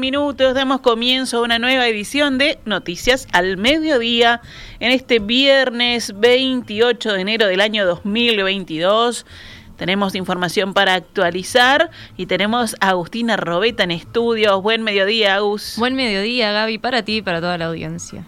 minutos damos comienzo a una nueva edición de Noticias al Mediodía en este viernes 28 de enero del año 2022. Tenemos información para actualizar y tenemos a Agustina Robeta en estudios. Buen mediodía, Agus. Buen mediodía, Gaby, para ti y para toda la audiencia.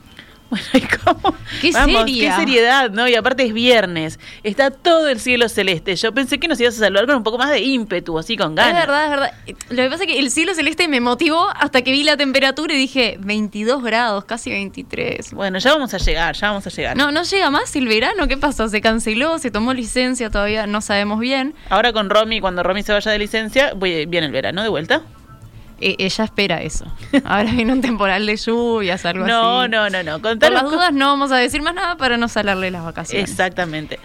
Bueno, ¿y cómo? Qué Vamos, seria. qué seriedad, ¿no? Y aparte es viernes. Está todo el cielo celeste. Yo pensé que nos ibas a saludar con un poco más de ímpetu, así con ganas. Es verdad, es verdad. Lo que pasa es que el cielo celeste me motivó hasta que vi la temperatura y dije 22 grados, casi 23. Bueno, ya vamos a llegar, ya vamos a llegar. No, no llega más el verano. ¿Qué pasó? ¿Se canceló? ¿Se tomó licencia? Todavía no sabemos bien. Ahora con Romy, cuando Romy se vaya de licencia, voy- viene el verano de vuelta. E- ella espera eso. Ahora viene un temporal de lluvias, algo No, así. no, no, no. Por Contanos las dudas no vamos a decir más nada para no salarle las vacaciones. Exactamente.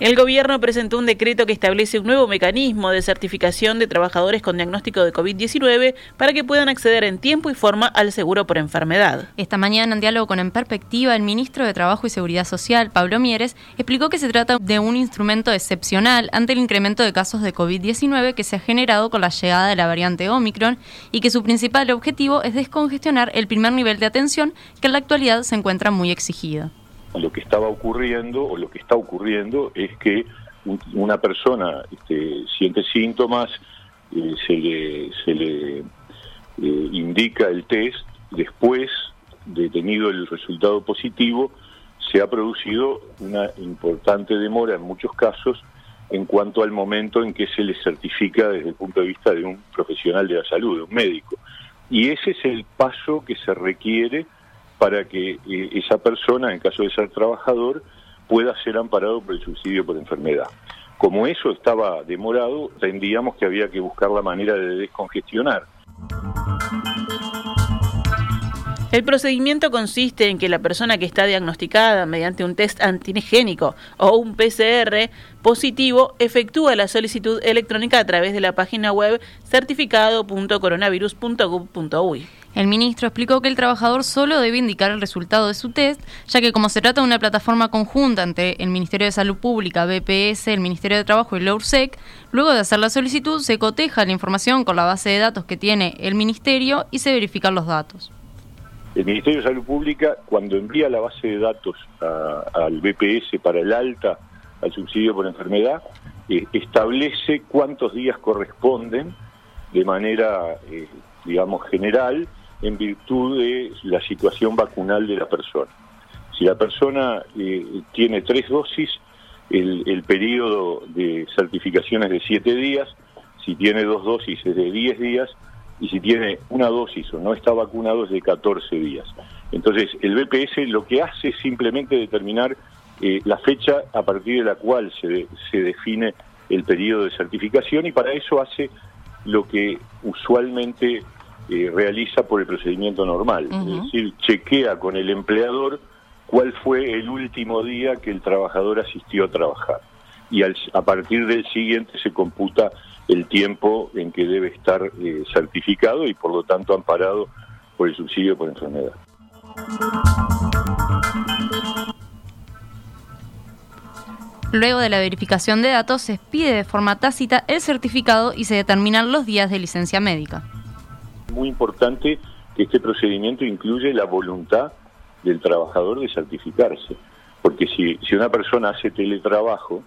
El gobierno presentó un decreto que establece un nuevo mecanismo de certificación de trabajadores con diagnóstico de COVID-19 para que puedan acceder en tiempo y forma al seguro por enfermedad. Esta mañana, en diálogo con En Perspectiva, el ministro de Trabajo y Seguridad Social, Pablo Mieres, explicó que se trata de un instrumento excepcional ante el incremento de casos de COVID-19 que se ha generado con la llegada de la variante Omicron y que su principal objetivo es descongestionar el primer nivel de atención que en la actualidad se encuentra muy exigido. Lo que estaba ocurriendo o lo que está ocurriendo es que un- una persona este, siente síntomas, eh, se le, se le eh, indica el test, después de tenido el resultado positivo, se ha producido una importante demora en muchos casos en cuanto al momento en que se le certifica desde el punto de vista de un profesional de la salud, de un médico. Y ese es el paso que se requiere para que eh, esa persona, en caso de ser trabajador, pueda ser amparado por el subsidio por enfermedad. Como eso estaba demorado, entendíamos que había que buscar la manera de descongestionar. El procedimiento consiste en que la persona que está diagnosticada mediante un test antigénico o un PCR positivo efectúa la solicitud electrónica a través de la página web certificado.coronavirus.gov.uy. El ministro explicó que el trabajador solo debe indicar el resultado de su test, ya que como se trata de una plataforma conjunta entre el Ministerio de Salud Pública, BPS, el Ministerio de Trabajo y la URSEC, luego de hacer la solicitud se coteja la información con la base de datos que tiene el ministerio y se verifican los datos. El Ministerio de Salud Pública, cuando envía la base de datos al BPS para el alta al subsidio por enfermedad, eh, establece cuántos días corresponden de manera, eh, digamos, general en virtud de la situación vacunal de la persona. Si la persona eh, tiene tres dosis, el, el periodo de certificación es de siete días, si tiene dos dosis es de 10 días y si tiene una dosis o no está vacunado es de 14 días. Entonces, el BPS lo que hace es simplemente determinar eh, la fecha a partir de la cual se, de- se define el periodo de certificación y para eso hace lo que usualmente eh, realiza por el procedimiento normal, es decir, chequea con el empleador cuál fue el último día que el trabajador asistió a trabajar. Y al- a partir del siguiente se computa el tiempo en que debe estar eh, certificado y por lo tanto amparado por el subsidio por enfermedad. Luego de la verificación de datos se expide de forma tácita el certificado y se determinan los días de licencia médica. Muy importante que este procedimiento incluye la voluntad del trabajador de certificarse, porque si, si una persona hace teletrabajo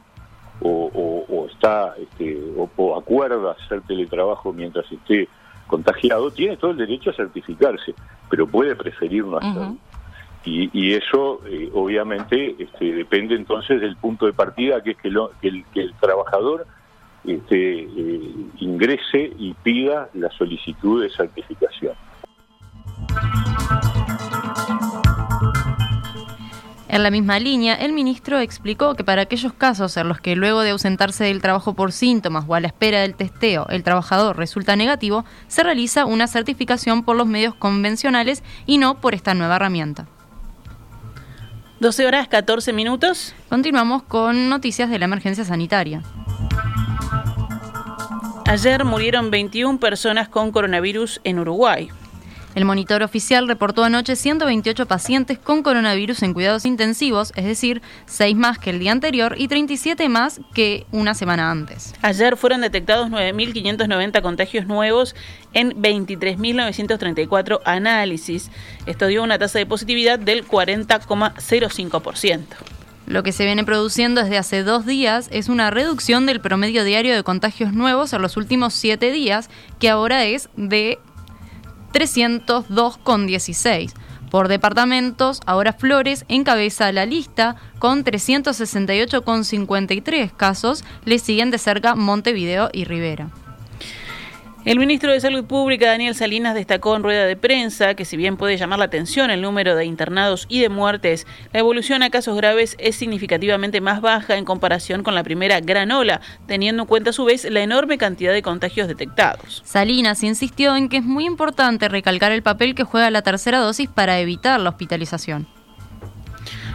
o, o- o está este, o, o acuerda hacer teletrabajo mientras esté contagiado, tiene todo el derecho a certificarse, pero puede preferir no hacerlo. Y, y eso, eh, obviamente, este, depende entonces del punto de partida, que es que, lo- que el, que el trabajador este, eh, ingrese y pida la solicitud de certificación. En la misma línea, el ministro explicó que para aquellos casos en los que luego de ausentarse del trabajo por síntomas o a la espera del testeo el trabajador resulta negativo, se realiza una certificación por los medios convencionales y no por esta nueva herramienta. 12 horas 14 minutos. Continuamos con noticias de la emergencia sanitaria. Ayer murieron 21 personas con coronavirus en Uruguay. El monitor oficial reportó anoche 128 pacientes con coronavirus en cuidados intensivos, es decir, 6 más que el día anterior y 37 más que una semana antes. Ayer fueron detectados 9.590 contagios nuevos en 23.934 análisis. Esto dio una tasa de positividad del 40,05%. Lo que se viene produciendo desde hace dos días es una reducción del promedio diario de contagios nuevos en los últimos siete días, que ahora es de 302,16. Por departamentos, ahora Flores encabeza la lista con 368,53 casos, le siguen de cerca Montevideo y Rivera. El ministro de Salud Pública, Daniel Salinas, destacó en rueda de prensa que si bien puede llamar la atención el número de internados y de muertes, la evolución a casos graves es significativamente más baja en comparación con la primera gran ola, teniendo en cuenta a su vez la enorme cantidad de contagios detectados. Salinas insistió en que es muy importante recalcar el papel que juega la tercera dosis para evitar la hospitalización.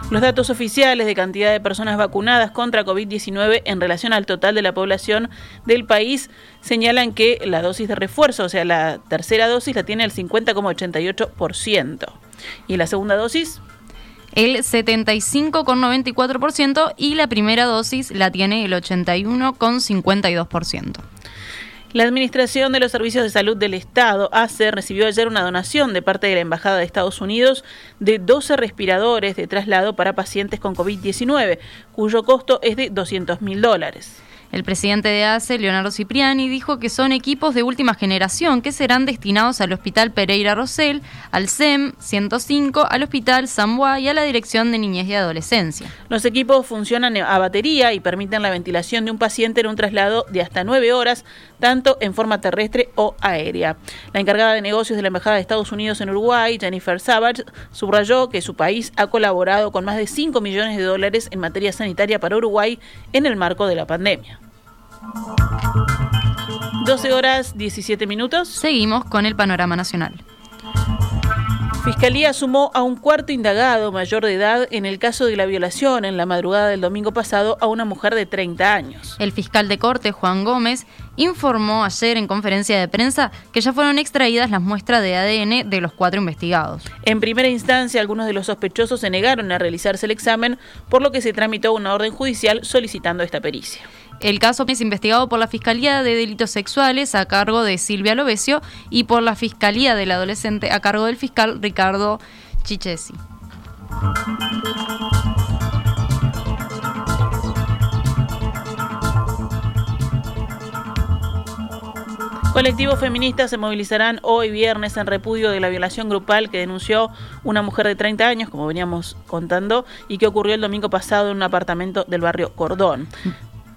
Los datos oficiales de cantidad de personas vacunadas contra COVID-19 en relación al total de la población del país señalan que la dosis de refuerzo, o sea, la tercera dosis, la tiene el 50,88%. ¿Y la segunda dosis? El 75,94% y la primera dosis la tiene el 81,52%. La Administración de los Servicios de Salud del Estado, ACE, recibió ayer una donación de parte de la Embajada de Estados Unidos de 12 respiradores de traslado para pacientes con COVID-19, cuyo costo es de 200 mil dólares. El presidente de ACE, Leonardo Cipriani, dijo que son equipos de última generación que serán destinados al Hospital Pereira Rosell, al SEM 105, al Hospital Samboa y a la Dirección de Niñez y Adolescencia. Los equipos funcionan a batería y permiten la ventilación de un paciente en un traslado de hasta nueve horas, tanto en forma terrestre o aérea. La encargada de negocios de la Embajada de Estados Unidos en Uruguay, Jennifer Savage, subrayó que su país ha colaborado con más de 5 millones de dólares en materia sanitaria para Uruguay en el marco de la pandemia. 12 horas 17 minutos. Seguimos con el panorama nacional. Fiscalía sumó a un cuarto indagado mayor de edad en el caso de la violación en la madrugada del domingo pasado a una mujer de 30 años. El fiscal de corte, Juan Gómez, informó ayer en conferencia de prensa que ya fueron extraídas las muestras de ADN de los cuatro investigados. En primera instancia, algunos de los sospechosos se negaron a realizarse el examen, por lo que se tramitó una orden judicial solicitando esta pericia. El caso es investigado por la Fiscalía de Delitos Sexuales a cargo de Silvia Lovesio y por la Fiscalía del Adolescente a cargo del fiscal Ricardo Chichesi. Colectivos feministas se movilizarán hoy viernes en repudio de la violación grupal que denunció una mujer de 30 años, como veníamos contando, y que ocurrió el domingo pasado en un apartamento del barrio Cordón.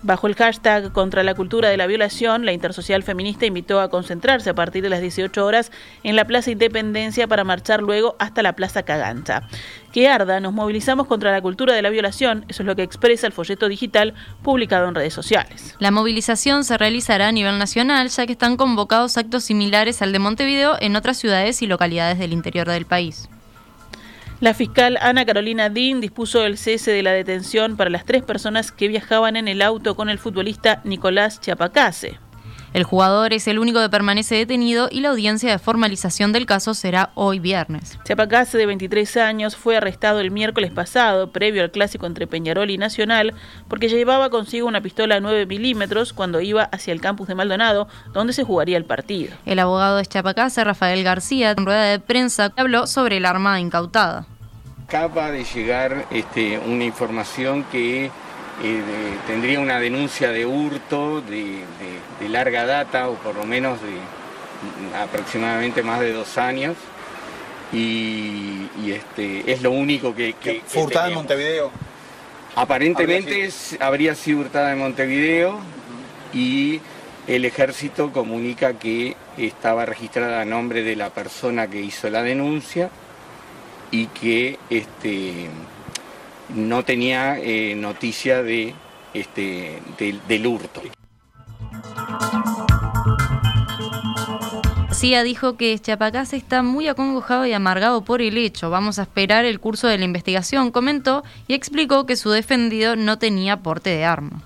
Bajo el hashtag contra la cultura de la violación, la Intersocial Feminista invitó a concentrarse a partir de las 18 horas en la Plaza Independencia para marchar luego hasta la Plaza Cagancha. Que arda, nos movilizamos contra la cultura de la violación, eso es lo que expresa el folleto digital publicado en redes sociales. La movilización se realizará a nivel nacional, ya que están convocados actos similares al de Montevideo en otras ciudades y localidades del interior del país. La fiscal Ana Carolina Dean dispuso el cese de la detención para las tres personas que viajaban en el auto con el futbolista Nicolás Chiapacase. El jugador es el único que permanece detenido y la audiencia de formalización del caso será hoy viernes. Chiapacase, de 23 años, fue arrestado el miércoles pasado, previo al clásico entre Peñarol y Nacional, porque llevaba consigo una pistola 9 milímetros cuando iba hacia el campus de Maldonado, donde se jugaría el partido. El abogado de Chiapacase, Rafael García, en rueda de prensa, habló sobre el arma incautada. Acaba de llegar este, una información que eh, tendría una denuncia de hurto de, larga data, o por lo menos de aproximadamente más de dos años. Y, este, es lo único que... que ¿Fue hurtada en Montevideo? Aparentemente habría sido hurtada en Montevideo y el ejército comunica que estaba registrada a nombre de la persona que hizo la denuncia y que este, no tenía eh, noticia de, este, del hurto. CIA dijo que Chiapacás está muy acongojado y amargado por el hecho. Vamos a esperar el curso de la investigación, comentó y explicó que su defendido no tenía porte de arma.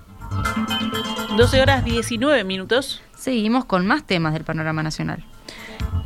12 horas 19 minutos. Seguimos con más temas del panorama nacional.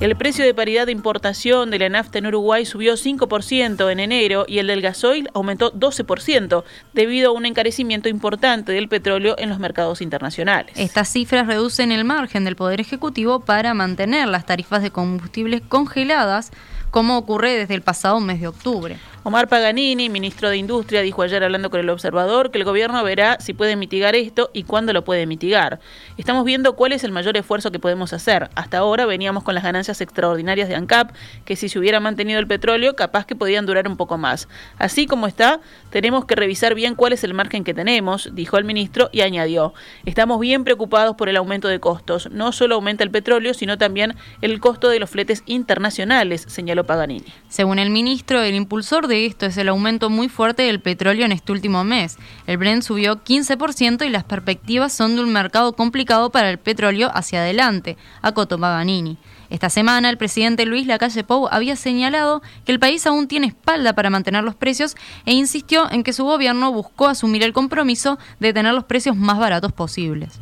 El precio de paridad de importación de la nafta en Uruguay subió 5% en enero y el del gasoil aumentó 12% debido a un encarecimiento importante del petróleo en los mercados internacionales. Estas cifras reducen el margen del Poder Ejecutivo para mantener las tarifas de combustibles congeladas como ocurre desde el pasado mes de octubre. Omar Paganini, ministro de Industria, dijo ayer hablando con el observador que el gobierno verá si puede mitigar esto y cuándo lo puede mitigar. Estamos viendo cuál es el mayor esfuerzo que podemos hacer. Hasta ahora veníamos con las ganancias extraordinarias de ANCAP, que si se hubiera mantenido el petróleo, capaz que podían durar un poco más. Así como está, tenemos que revisar bien cuál es el margen que tenemos, dijo el ministro y añadió, estamos bien preocupados por el aumento de costos. No solo aumenta el petróleo, sino también el costo de los fletes internacionales, señaló Paganini. Según el ministro, el impulsor de esto es el aumento muy fuerte del petróleo en este último mes. El Brent subió 15% y las perspectivas son de un mercado complicado para el petróleo hacia adelante, acotó Paganini. Esta semana el presidente Luis Lacalle Pou había señalado que el país aún tiene espalda para mantener los precios e insistió en que su gobierno buscó asumir el compromiso de tener los precios más baratos posibles.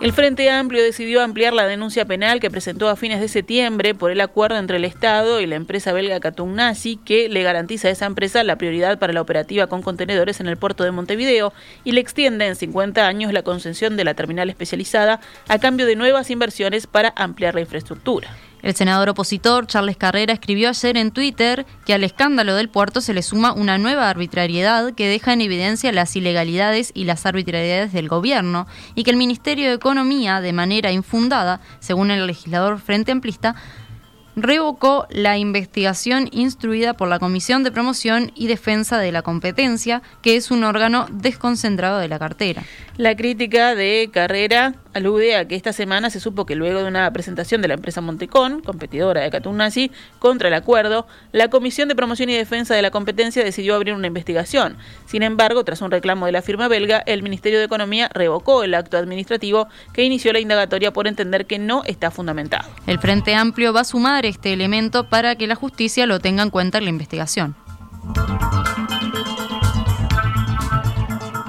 El Frente Amplio decidió ampliar la denuncia penal que presentó a fines de septiembre por el acuerdo entre el Estado y la empresa belga Nazi que le garantiza a esa empresa la prioridad para la operativa con contenedores en el puerto de Montevideo y le extiende en 50 años la concesión de la terminal especializada a cambio de nuevas inversiones para ampliar la infraestructura. El senador opositor Charles Carrera escribió ayer en Twitter que al escándalo del puerto se le suma una nueva arbitrariedad que deja en evidencia las ilegalidades y las arbitrariedades del gobierno y que el Ministerio de Economía, de manera infundada, según el legislador Frente Amplista, revocó la investigación instruida por la Comisión de Promoción y Defensa de la Competencia, que es un órgano desconcentrado de la cartera. La crítica de Carrera alude a que esta semana se supo que luego de una presentación de la empresa Montecón, competidora de Nazi, contra el acuerdo, la Comisión de Promoción y Defensa de la Competencia decidió abrir una investigación. Sin embargo, tras un reclamo de la firma belga, el Ministerio de Economía revocó el acto administrativo que inició la indagatoria por entender que no está fundamentado. El Frente Amplio va a sumar este elemento para que la justicia lo tenga en cuenta en la investigación.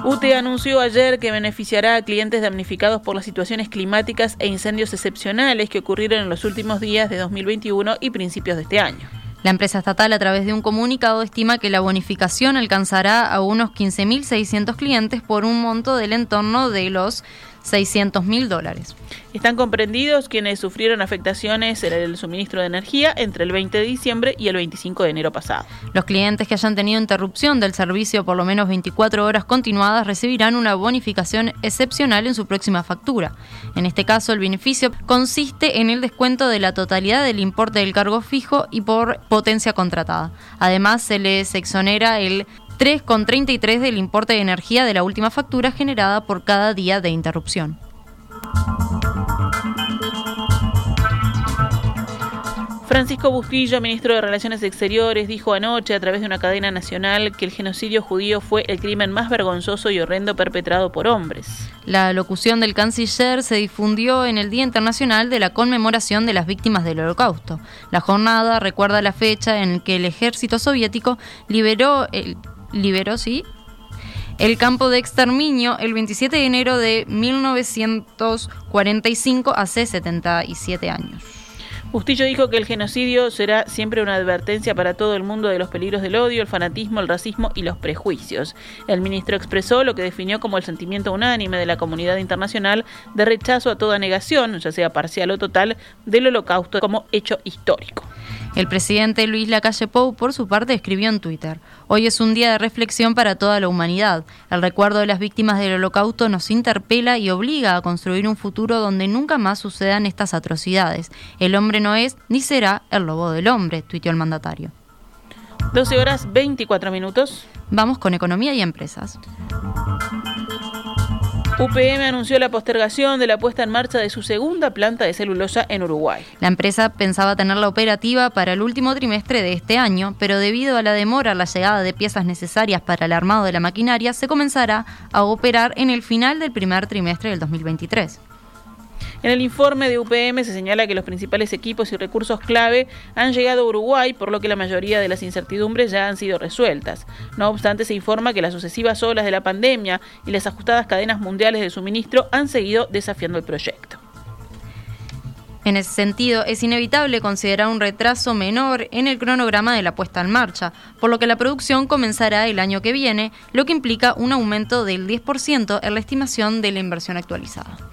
UTE anunció ayer que beneficiará a clientes damnificados por las situaciones climáticas e incendios excepcionales que ocurrieron en los últimos días de 2021 y principios de este año. La empresa estatal, a través de un comunicado, estima que la bonificación alcanzará a unos 15.600 clientes por un monto del entorno de los 600 mil dólares. Están comprendidos quienes sufrieron afectaciones en el suministro de energía entre el 20 de diciembre y el 25 de enero pasado. Los clientes que hayan tenido interrupción del servicio por lo menos 24 horas continuadas recibirán una bonificación excepcional en su próxima factura. En este caso, el beneficio consiste en el descuento de la totalidad del importe del cargo fijo y por potencia contratada. Además, se les exonera el 3,33 del importe de energía de la última factura generada por cada día de interrupción. Francisco Bustillo, ministro de Relaciones Exteriores, dijo anoche a través de una cadena nacional que el genocidio judío fue el crimen más vergonzoso y horrendo perpetrado por hombres. La locución del canciller se difundió en el Día Internacional de la Conmemoración de las Víctimas del Holocausto. La jornada recuerda la fecha en que el ejército soviético liberó el liberó, sí, el campo de exterminio el 27 de enero de 1945, hace 77 años. Bustillo dijo que el genocidio será siempre una advertencia para todo el mundo de los peligros del odio, el fanatismo, el racismo y los prejuicios. El ministro expresó lo que definió como el sentimiento unánime de la comunidad internacional de rechazo a toda negación, ya sea parcial o total, del holocausto como hecho histórico. El presidente Luis Lacalle Pou, por su parte, escribió en Twitter, Hoy es un día de reflexión para toda la humanidad. El recuerdo de las víctimas del holocausto nos interpela y obliga a construir un futuro donde nunca más sucedan estas atrocidades. El hombre no es ni será el lobo del hombre, tuiteó el mandatario. 12 horas 24 minutos. Vamos con economía y empresas. UPM anunció la postergación de la puesta en marcha de su segunda planta de celulosa en Uruguay. La empresa pensaba tenerla operativa para el último trimestre de este año, pero debido a la demora en la llegada de piezas necesarias para el armado de la maquinaria, se comenzará a operar en el final del primer trimestre del 2023. En el informe de UPM se señala que los principales equipos y recursos clave han llegado a Uruguay, por lo que la mayoría de las incertidumbres ya han sido resueltas. No obstante, se informa que las sucesivas olas de la pandemia y las ajustadas cadenas mundiales de suministro han seguido desafiando el proyecto. En ese sentido, es inevitable considerar un retraso menor en el cronograma de la puesta en marcha, por lo que la producción comenzará el año que viene, lo que implica un aumento del 10% en la estimación de la inversión actualizada.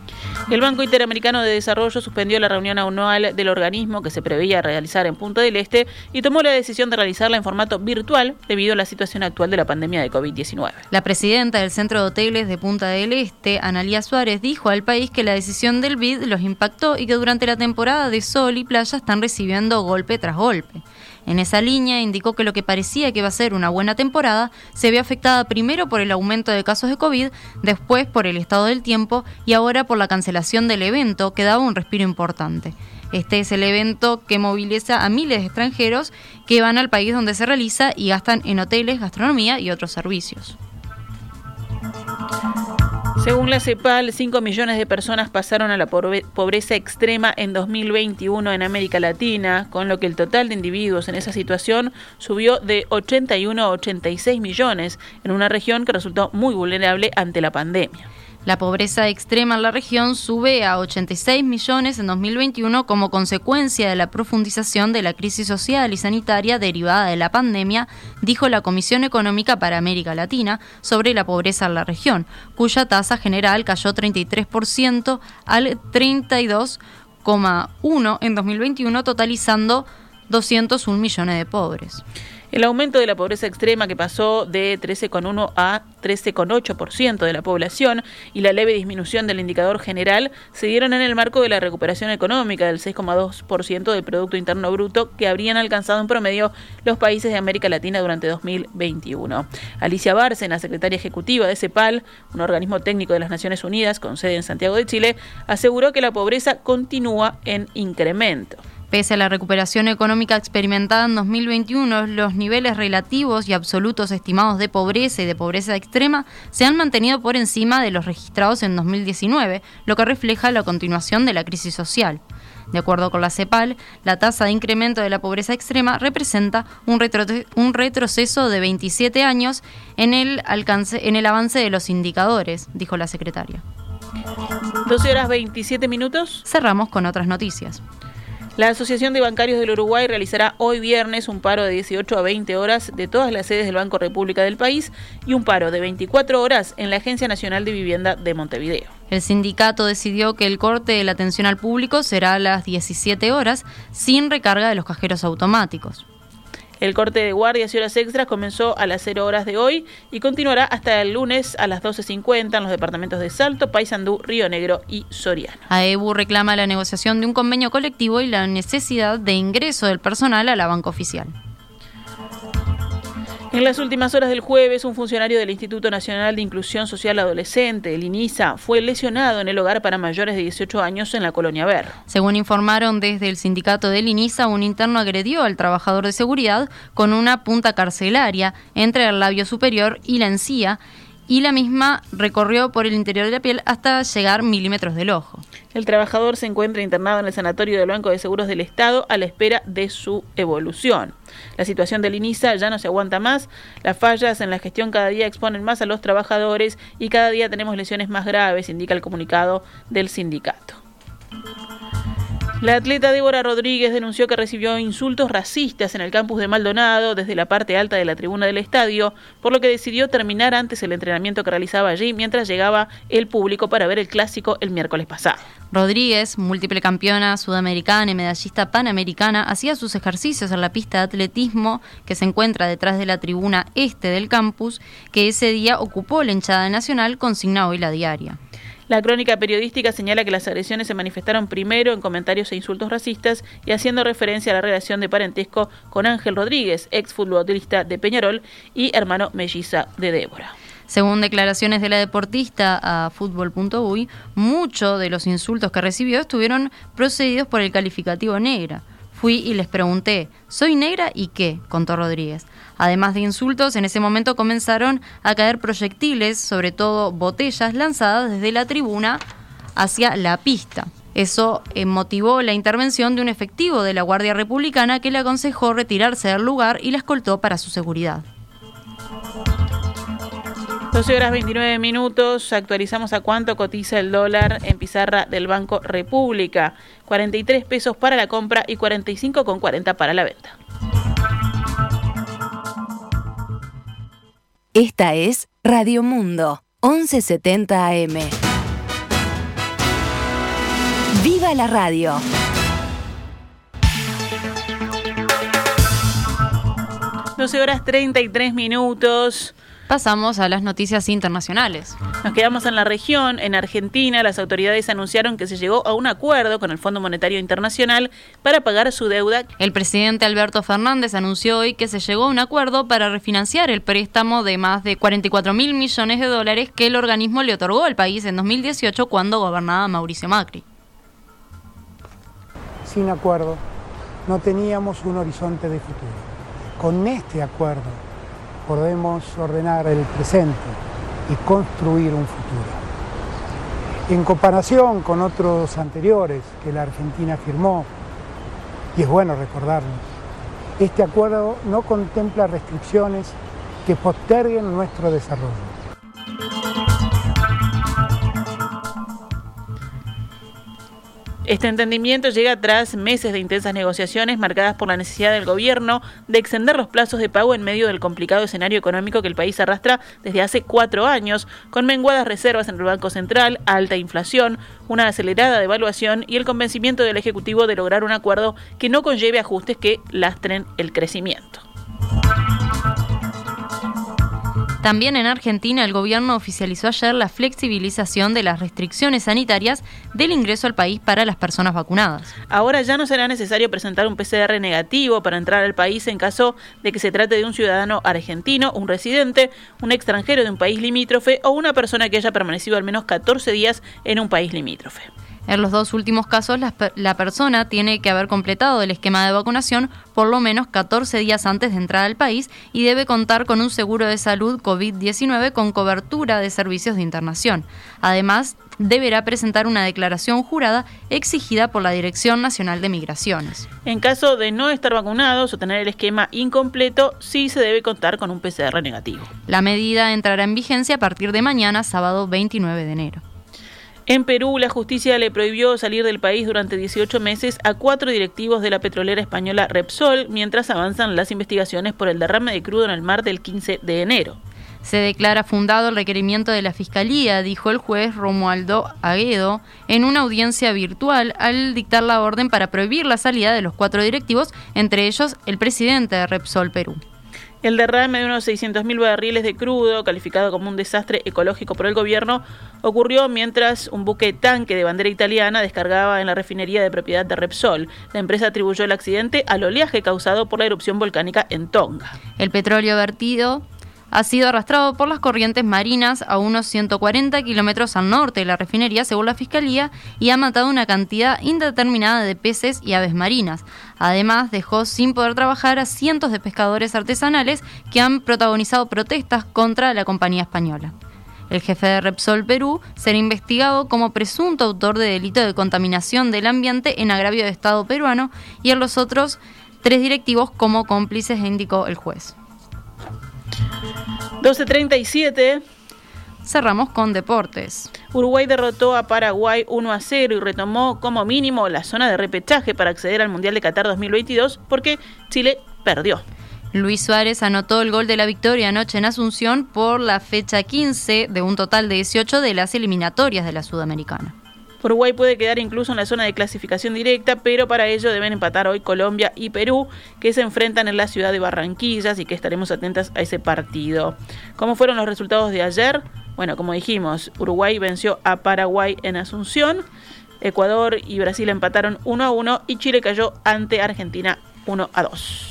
El Banco Interamericano de Desarrollo suspendió la reunión anual del organismo que se preveía realizar en Punta del Este y tomó la decisión de realizarla en formato virtual debido a la situación actual de la pandemia de COVID-19. La presidenta del Centro de Hoteles de Punta del Este, Analia Suárez, dijo al país que la decisión del BID los impactó y que durante la temporada de sol y playa están recibiendo golpe tras golpe. En esa línea indicó que lo que parecía que iba a ser una buena temporada se ve afectada primero por el aumento de casos de COVID, después por el estado del tiempo y ahora por la cancelación del evento que daba un respiro importante. Este es el evento que moviliza a miles de extranjeros que van al país donde se realiza y gastan en hoteles, gastronomía y otros servicios. Según la CEPAL, 5 millones de personas pasaron a la pobreza extrema en 2021 en América Latina, con lo que el total de individuos en esa situación subió de 81 a 86 millones en una región que resultó muy vulnerable ante la pandemia. La pobreza extrema en la región sube a 86 millones en 2021 como consecuencia de la profundización de la crisis social y sanitaria derivada de la pandemia, dijo la Comisión Económica para América Latina sobre la pobreza en la región, cuya tasa general cayó 33% al 32,1 en 2021, totalizando 201 millones de pobres. El aumento de la pobreza extrema que pasó de 13,1 a 13,8% de la población y la leve disminución del indicador general se dieron en el marco de la recuperación económica del 6,2% del Producto Interno Bruto que habrían alcanzado en promedio los países de América Latina durante 2021. Alicia Bárcena, secretaria ejecutiva de CEPAL, un organismo técnico de las Naciones Unidas con sede en Santiago de Chile, aseguró que la pobreza continúa en incremento. Pese a la recuperación económica experimentada en 2021, los niveles relativos y absolutos estimados de pobreza y de pobreza extrema se han mantenido por encima de los registrados en 2019, lo que refleja la continuación de la crisis social. De acuerdo con la CEPAL, la tasa de incremento de la pobreza extrema representa un, retroceso de 27 años en el, alcance, en el avance de los indicadores, dijo la secretaria. 12 horas 27 minutos. Cerramos con otras noticias. La Asociación de Bancarios del Uruguay realizará hoy viernes un paro de 18 a 20 horas de todas las sedes del Banco República del país y un paro de 24 horas en la Agencia Nacional de Vivienda de Montevideo. El sindicato decidió que el corte de la atención al público será a las 17 horas sin recarga de los cajeros automáticos. El corte de guardias y horas extras comenzó a las 0 horas de hoy y continuará hasta el lunes a las 12.50 en los departamentos de Salto, Paysandú, Río Negro y Soriano. AEBU reclama la negociación de un convenio colectivo y la necesidad de ingreso del personal a la banca oficial. En las últimas horas del jueves, un funcionario del Instituto Nacional de Inclusión Social Adolescente, el INISA, fue lesionado en el hogar para mayores de 18 años en la colonia Ver. Según informaron desde el sindicato del INISA, un interno agredió al trabajador de seguridad con una punta carcelaria entre el labio superior y la encía y la misma recorrió por el interior de la piel hasta llegar milímetros del ojo. El trabajador se encuentra internado en el Sanatorio del Banco de Seguros del Estado a la espera de su evolución. La situación del INISA ya no se aguanta más, las fallas en la gestión cada día exponen más a los trabajadores y cada día tenemos lesiones más graves, indica el comunicado del sindicato. La atleta Débora Rodríguez denunció que recibió insultos racistas en el campus de Maldonado desde la parte alta de la tribuna del estadio, por lo que decidió terminar antes el entrenamiento que realizaba allí mientras llegaba el público para ver el clásico el miércoles pasado. Rodríguez, múltiple campeona sudamericana y medallista panamericana, hacía sus ejercicios en la pista de atletismo que se encuentra detrás de la tribuna este del campus, que ese día ocupó la hinchada nacional, consigna hoy la diaria. La crónica periodística señala que las agresiones se manifestaron primero en comentarios e insultos racistas y haciendo referencia a la relación de parentesco con Ángel Rodríguez, ex futbolista de Peñarol y hermano melliza de Débora. Según declaraciones de la deportista a fútbol.uy, muchos de los insultos que recibió estuvieron procedidos por el calificativo negra. Fui y les pregunté, ¿soy negra y qué? contó Rodríguez. Además de insultos, en ese momento comenzaron a caer proyectiles, sobre todo botellas lanzadas desde la tribuna hacia la pista. Eso eh, motivó la intervención de un efectivo de la Guardia Republicana que le aconsejó retirarse del lugar y la escoltó para su seguridad. 12 horas 29 minutos, actualizamos a cuánto cotiza el dólar en pizarra del Banco República. 43 pesos para la compra y 45,40 para la venta. Esta es Radio Mundo, 1170 AM. ¡Viva la radio! Doce horas 33 minutos. Pasamos a las noticias internacionales. Nos quedamos en la región. En Argentina, las autoridades anunciaron que se llegó a un acuerdo con el Fondo Monetario Internacional para pagar su deuda. El presidente Alberto Fernández anunció hoy que se llegó a un acuerdo para refinanciar el préstamo de más de 44 mil millones de dólares que el organismo le otorgó al país en 2018 cuando gobernaba Mauricio Macri. Sin acuerdo, no teníamos un horizonte de futuro. Con este acuerdo, podemos ordenar el presente y construir un futuro. En comparación con otros anteriores que la Argentina firmó, y es bueno recordarnos, este acuerdo no contempla restricciones que posterguen nuestro desarrollo. Este entendimiento llega tras meses de intensas negociaciones marcadas por la necesidad del gobierno de extender los plazos de pago en medio del complicado escenario económico que el país arrastra desde hace cuatro años, con menguadas reservas en el Banco Central, alta inflación, una acelerada devaluación y el convencimiento del Ejecutivo de lograr un acuerdo que no conlleve ajustes que lastren el crecimiento. También en Argentina el gobierno oficializó ayer la flexibilización de las restricciones sanitarias del ingreso al país para las personas vacunadas. Ahora ya no será necesario presentar un PCR negativo para entrar al país en caso de que se trate de un ciudadano argentino, un residente, un extranjero de un país limítrofe o una persona que haya permanecido al menos 14 días en un país limítrofe. En los dos últimos casos, la, persona tiene que haber completado el esquema de vacunación por lo menos 14 días antes de entrar al país y debe contar con un seguro de salud COVID-19 con cobertura de servicios de internación. Además, deberá presentar una declaración jurada exigida por la Dirección Nacional de Migraciones. En caso de no estar vacunados o tener el esquema incompleto, sí se debe contar con un PCR negativo. La medida entrará en vigencia a partir de mañana, sábado 29 de enero. En Perú, la justicia le prohibió salir del país durante 18 meses a cuatro directivos de la petrolera española Repsol mientras avanzan las investigaciones por el derrame de crudo en el mar del 15 de enero. Se declara fundado el requerimiento de la Fiscalía, dijo el juez Romualdo Aguedo en una audiencia virtual al dictar la orden para prohibir la salida de los cuatro directivos, entre ellos el presidente de Repsol Perú. El derrame de unos 600.000 barriles de crudo, calificado como un desastre ecológico por el gobierno, ocurrió mientras un buque tanque de bandera italiana descargaba en la refinería de propiedad de Repsol. La empresa atribuyó el accidente al oleaje causado por la erupción volcánica en Tonga. El petróleo vertido ha sido arrastrado por las corrientes marinas a unos 140 kilómetros al norte de la refinería, según la Fiscalía, y ha matado una cantidad indeterminada de peces y aves marinas. Además, dejó sin poder trabajar a cientos de pescadores artesanales que han protagonizado protestas contra la compañía española. El jefe de Repsol Perú será investigado como presunto autor de delito de contaminación del ambiente en agravio de Estado peruano y en los otros tres directivos como cómplices, indicó el juez. 12.37. Cerramos con deportes. Uruguay derrotó a Paraguay 1 a 0 y retomó como mínimo la zona de repechaje para acceder al Mundial de Qatar 2022 porque Chile perdió. Luis Suárez anotó el gol de la victoria anoche en Asunción por la fecha 15 de un total de 18 de las eliminatorias de la Sudamericana. Uruguay puede quedar incluso en la zona de clasificación directa, pero para ello deben empatar hoy Colombia y Perú, que se enfrentan en la ciudad de Barranquilla, así que estaremos atentas a ese partido. ¿Cómo fueron los resultados de ayer? Bueno, como dijimos, Uruguay venció a Paraguay en Asunción, Ecuador y Brasil empataron 1 a 1 y Chile cayó ante Argentina 1 a 2.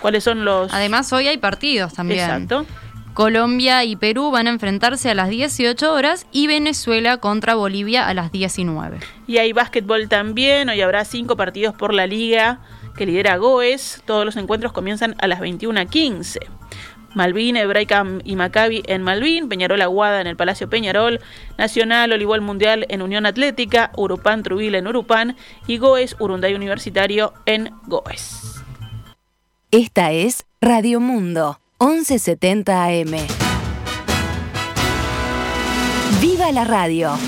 ¿Cuáles son los...? Además, hoy hay partidos también. Exacto. Colombia y Perú van a enfrentarse a las 18 horas y Venezuela contra Bolivia a las 19. Y hay básquetbol también, hoy habrá cinco partidos por la liga que lidera Goes, todos los encuentros comienzan a las 21.15. Malvin, Hebraica y Maccabi en Malvin, Peñarol Aguada en el Palacio Peñarol, Nacional Olivol Mundial en Unión Atlética, Urupán Trubil en Urupán. Y Goes Urunday Universitario en Goes. Esta es Radio Mundo 1170 AM. ¡Viva la radio!